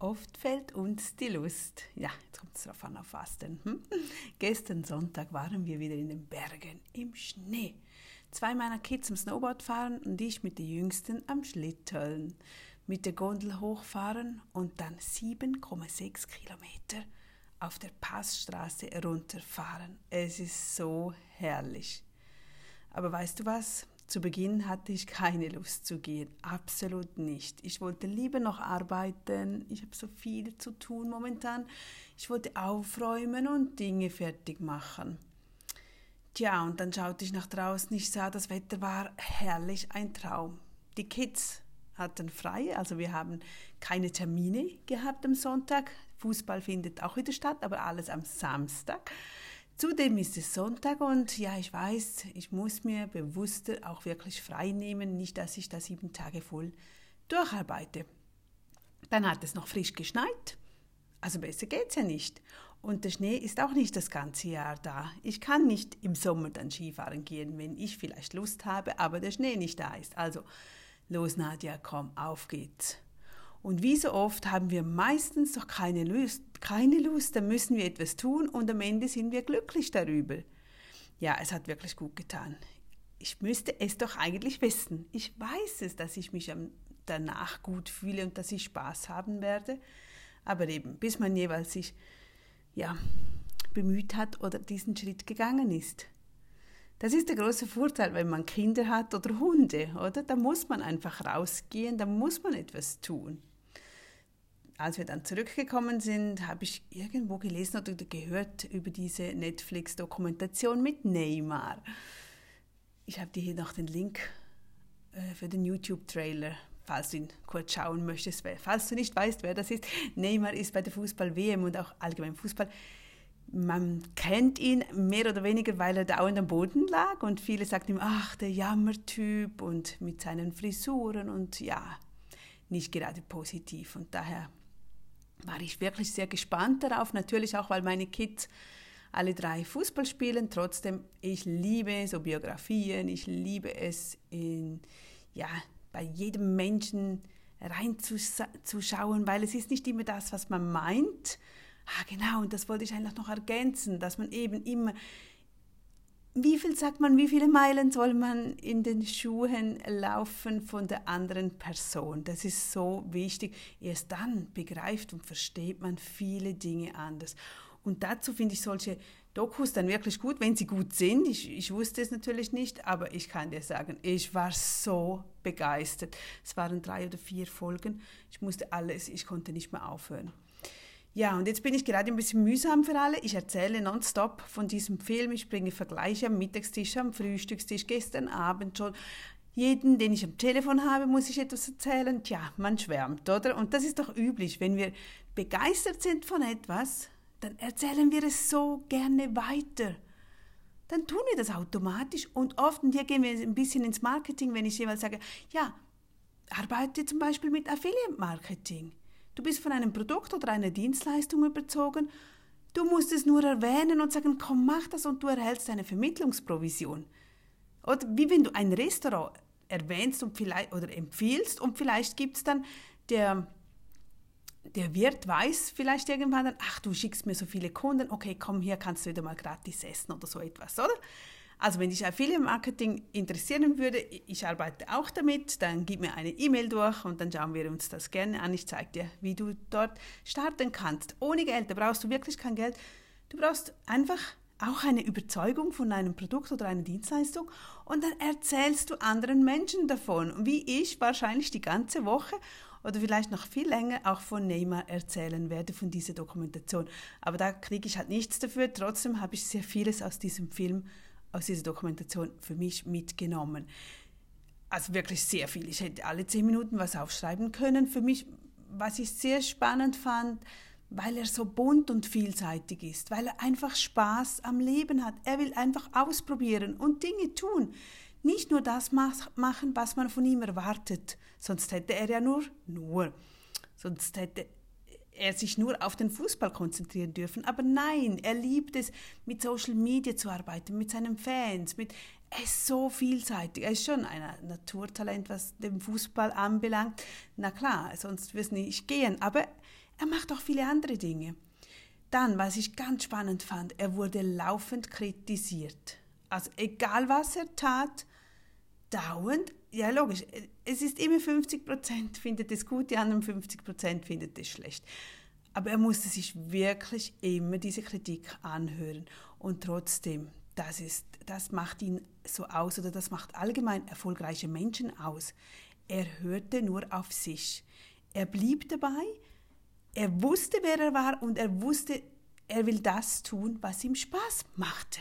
Oft fällt uns die Lust. Ja, jetzt kommt es darauf an, auf was denn. Hm? Gestern Sonntag waren wir wieder in den Bergen im Schnee. Zwei meiner Kids am Snowboard fahren und ich mit den Jüngsten am Schlitteln. Mit der Gondel hochfahren und dann 7,6 Kilometer auf der Passstraße runterfahren. Es ist so herrlich. Aber weißt du was? Zu Beginn hatte ich keine Lust zu gehen, absolut nicht. Ich wollte lieber noch arbeiten, ich habe so viel zu tun momentan. Ich wollte aufräumen und Dinge fertig machen. Tja, und dann schaute ich nach draußen, ich sah, das Wetter war herrlich, ein Traum. Die Kids hatten frei, also wir haben keine Termine gehabt am Sonntag. Fußball findet auch wieder statt, aber alles am Samstag. Zudem ist es Sonntag und ja, ich weiß, ich muss mir bewusster auch wirklich frei nehmen, nicht, dass ich da sieben Tage voll durcharbeite. Dann hat es noch frisch geschneit, also besser geht's ja nicht. Und der Schnee ist auch nicht das ganze Jahr da. Ich kann nicht im Sommer dann Skifahren gehen, wenn ich vielleicht Lust habe, aber der Schnee nicht da ist. Also, los Nadja, komm, auf geht's. Und wie so oft haben wir meistens doch keine Lust, keine Lust, dann müssen wir etwas tun und am Ende sind wir glücklich darüber. Ja, es hat wirklich gut getan. Ich müsste es doch eigentlich wissen. Ich weiß es, dass ich mich danach gut fühle und dass ich Spaß haben werde. Aber eben, bis man jeweils sich ja, bemüht hat oder diesen Schritt gegangen ist. Das ist der große Vorteil, wenn man Kinder hat oder Hunde, oder? Da muss man einfach rausgehen, da muss man etwas tun als wir dann zurückgekommen sind, habe ich irgendwo gelesen oder gehört über diese Netflix-Dokumentation mit Neymar. Ich habe dir hier noch den Link äh, für den YouTube-Trailer, falls du ihn kurz schauen möchtest. Falls du nicht weißt, wer das ist, Neymar ist bei der Fußball-WM und auch allgemein Fußball. Man kennt ihn mehr oder weniger, weil er dauernd am Boden lag und viele sagten ihm, ach, der Jammertyp und mit seinen Frisuren und ja, nicht gerade positiv. Und daher war ich wirklich sehr gespannt darauf. Natürlich auch, weil meine Kids alle drei Fußball spielen. Trotzdem, ich liebe so Biografien. Ich liebe es, in, ja, bei jedem Menschen reinzuschauen, weil es ist nicht immer das, was man meint. Ah, genau, und das wollte ich eigentlich noch ergänzen, dass man eben immer wie viel sagt man, wie viele Meilen soll man in den Schuhen laufen von der anderen Person? Das ist so wichtig. Erst dann begreift und versteht man viele Dinge anders. Und dazu finde ich solche Dokus dann wirklich gut, wenn sie gut sind. Ich, ich wusste es natürlich nicht, aber ich kann dir sagen, ich war so begeistert. Es waren drei oder vier Folgen. Ich musste alles, ich konnte nicht mehr aufhören. Ja, und jetzt bin ich gerade ein bisschen mühsam für alle. Ich erzähle nonstop von diesem Film. Ich bringe Vergleiche am Mittagstisch, am Frühstückstisch, gestern Abend schon. Jeden, den ich am Telefon habe, muss ich etwas erzählen. Tja, man schwärmt, oder? Und das ist doch üblich. Wenn wir begeistert sind von etwas, dann erzählen wir es so gerne weiter. Dann tun wir das automatisch und oft, und hier gehen wir ein bisschen ins Marketing, wenn ich jeweils sage, ja, arbeite zum Beispiel mit Affiliate Marketing. Du bist von einem Produkt oder einer Dienstleistung überzogen. Du musst es nur erwähnen und sagen, komm, mach das und du erhältst eine Vermittlungsprovision. Oder wie wenn du ein Restaurant erwähnst und vielleicht, oder empfiehlst und vielleicht gibt es dann der, der Wirt weiß vielleicht irgendwann dann, ach, du schickst mir so viele Kunden, okay, komm, hier kannst du wieder mal gratis essen oder so etwas, oder? Also wenn dich Affiliate Marketing interessieren würde, ich arbeite auch damit, dann gib mir eine E-Mail durch und dann schauen wir uns das gerne an. Ich zeige dir, wie du dort starten kannst. Ohne Geld, da brauchst du wirklich kein Geld. Du brauchst einfach auch eine Überzeugung von einem Produkt oder einer Dienstleistung und dann erzählst du anderen Menschen davon, wie ich wahrscheinlich die ganze Woche oder vielleicht noch viel länger auch von Neymar erzählen werde, von dieser Dokumentation. Aber da kriege ich halt nichts dafür. Trotzdem habe ich sehr vieles aus diesem Film aus dieser Dokumentation für mich mitgenommen. Also wirklich sehr viel. Ich hätte alle zehn Minuten was aufschreiben können. Für mich, was ich sehr spannend fand, weil er so bunt und vielseitig ist, weil er einfach Spaß am Leben hat. Er will einfach ausprobieren und Dinge tun. Nicht nur das machen, was man von ihm erwartet. Sonst hätte er ja nur, nur, sonst hätte er sich nur auf den Fußball konzentrieren dürfen. Aber nein, er liebt es, mit Social Media zu arbeiten, mit seinen Fans, mit er ist so vielseitig. Er ist schon ein Naturtalent, was den Fußball anbelangt. Na klar, sonst würde es nicht gehen. Aber er macht auch viele andere Dinge. Dann, was ich ganz spannend fand, er wurde laufend kritisiert. Also egal was er tat, dauernd, ja logisch, es ist immer 50 Prozent findet es gut, die anderen 50 Prozent findet es schlecht. Aber er musste sich wirklich immer diese Kritik anhören. Und trotzdem, das, ist, das macht ihn so aus oder das macht allgemein erfolgreiche Menschen aus. Er hörte nur auf sich. Er blieb dabei, er wusste, wer er war und er wusste, er will das tun, was ihm Spaß machte.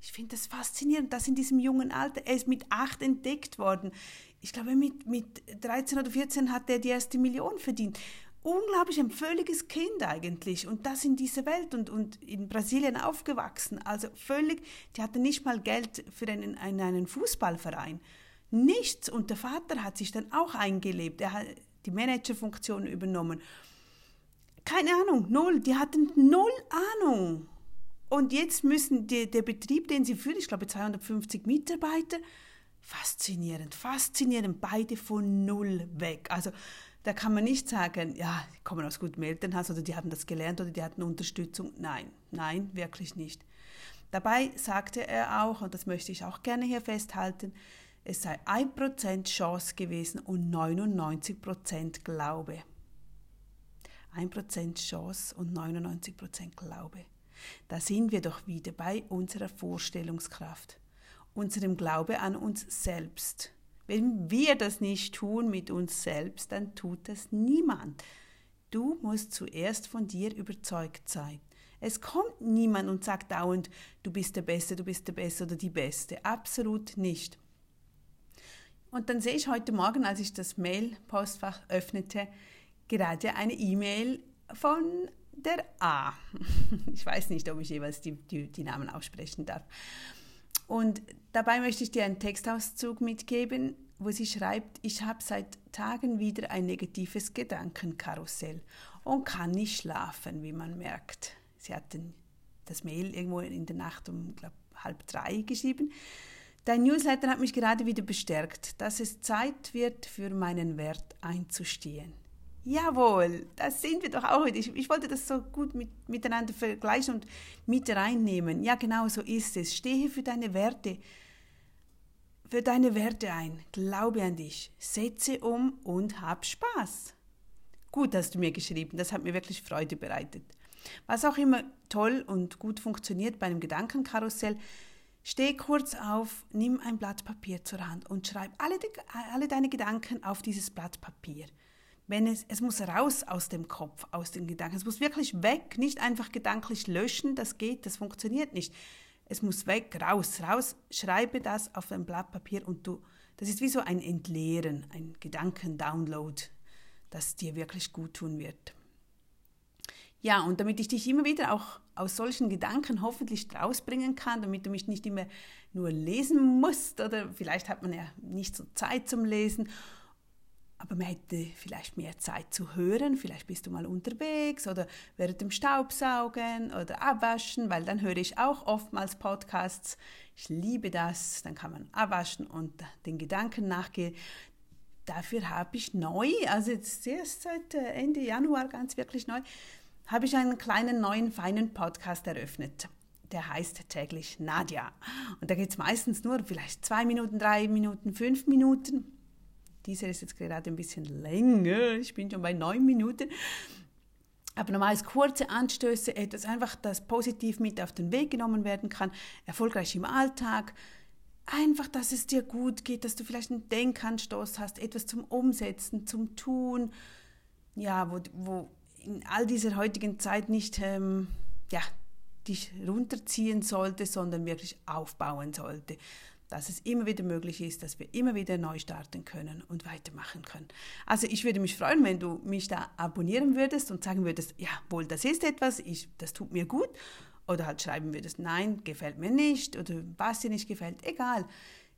Ich finde das faszinierend, dass in diesem jungen Alter, er ist mit acht entdeckt worden. Ich glaube, mit, mit 13 oder 14 hat er die erste Million verdient. Unglaublich, ein völliges Kind eigentlich. Und das in dieser Welt und, und in Brasilien aufgewachsen. Also völlig, die hatte nicht mal Geld für einen, einen Fußballverein. Nichts. Und der Vater hat sich dann auch eingelebt. Er hat die Managerfunktion übernommen. Keine Ahnung, null. Die hatten null Ahnung. Und jetzt müssen die, der Betrieb, den sie führen, ich glaube 250 Mitarbeiter, faszinierend, faszinierend, beide von null weg. Also da kann man nicht sagen, ja, die kommen aus gutem Elternhaus oder die haben das gelernt oder die hatten Unterstützung. Nein, nein, wirklich nicht. Dabei sagte er auch, und das möchte ich auch gerne hier festhalten, es sei 1% Chance gewesen und 99% Glaube. 1% Chance und 99% Glaube. Da sind wir doch wieder bei unserer Vorstellungskraft, unserem Glaube an uns selbst. Wenn wir das nicht tun mit uns selbst, dann tut das niemand. Du musst zuerst von dir überzeugt sein. Es kommt niemand und sagt dauernd, du bist der Beste, du bist der Beste oder die Beste. Absolut nicht. Und dann sehe ich heute Morgen, als ich das Mail-Postfach öffnete, gerade eine E-Mail von der A. Ich weiß nicht, ob ich jeweils die, die, die Namen aussprechen darf. Und dabei möchte ich dir einen Textauszug mitgeben, wo sie schreibt, ich habe seit Tagen wieder ein negatives Gedankenkarussell und kann nicht schlafen, wie man merkt. Sie hat das Mail irgendwo in der Nacht um glaub, halb drei geschrieben. Dein Newsletter hat mich gerade wieder bestärkt, dass es Zeit wird, für meinen Wert einzustehen. Jawohl, das sind wir doch auch. Ich, ich wollte das so gut mit, miteinander vergleichen und mit reinnehmen. Ja, genau so ist es. Stehe für deine Werte, für deine Werte ein. Glaube an dich. Setze um und hab Spaß. Gut hast du mir geschrieben. Das hat mir wirklich Freude bereitet. Was auch immer toll und gut funktioniert bei einem Gedankenkarussell, Steh kurz auf, nimm ein Blatt Papier zur Hand und schreib alle, alle deine Gedanken auf dieses Blatt Papier wenn es, es muss raus aus dem Kopf, aus den Gedanken. Es muss wirklich weg, nicht einfach gedanklich löschen, das geht, das funktioniert nicht. Es muss weg, raus, raus, schreibe das auf ein Blatt Papier und du, das ist wie so ein Entleeren, ein Gedankendownload, das dir wirklich gut tun wird. Ja, und damit ich dich immer wieder auch aus solchen Gedanken hoffentlich rausbringen kann, damit du mich nicht immer nur lesen musst oder vielleicht hat man ja nicht so Zeit zum Lesen aber man hätte vielleicht mehr Zeit zu hören. Vielleicht bist du mal unterwegs oder während dem Staubsaugen oder Abwaschen, weil dann höre ich auch oftmals Podcasts. Ich liebe das. Dann kann man abwaschen und den Gedanken nachgehen. Dafür habe ich neu, also jetzt erst seit äh, Ende Januar ganz wirklich neu, habe ich einen kleinen neuen feinen Podcast eröffnet. Der heißt täglich Nadja. Und da geht es meistens nur vielleicht zwei Minuten, drei Minuten, fünf Minuten dieser ist jetzt gerade ein bisschen länger. Ich bin schon bei neun Minuten. Aber normals kurze Anstöße, etwas einfach, das positiv mit auf den Weg genommen werden kann, erfolgreich im Alltag. Einfach, dass es dir gut geht, dass du vielleicht einen Denkanstoß hast, etwas zum Umsetzen, zum Tun. Ja, wo, wo in all dieser heutigen Zeit nicht ähm, ja, dich runterziehen sollte, sondern wirklich aufbauen sollte dass es immer wieder möglich ist, dass wir immer wieder neu starten können und weitermachen können. Also ich würde mich freuen, wenn du mich da abonnieren würdest und sagen würdest, ja, wohl, das ist etwas, ich, das tut mir gut. Oder halt schreiben würdest, nein, gefällt mir nicht oder was dir nicht gefällt, egal.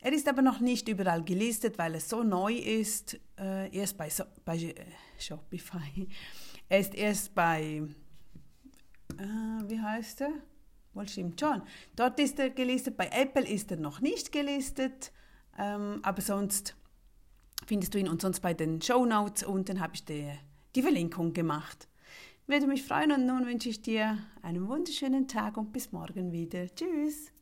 Er ist aber noch nicht überall gelistet, weil es so neu ist. Äh, erst bei, so bei äh, Shopify. Er ist erst bei, äh, wie heißt er? Wohl stimmt schon. Dort ist er gelistet. Bei Apple ist er noch nicht gelistet. Ähm, aber sonst findest du ihn und sonst bei den Show Notes unten habe ich die, die Verlinkung gemacht. Ich würde mich freuen und nun wünsche ich dir einen wunderschönen Tag und bis morgen wieder. Tschüss.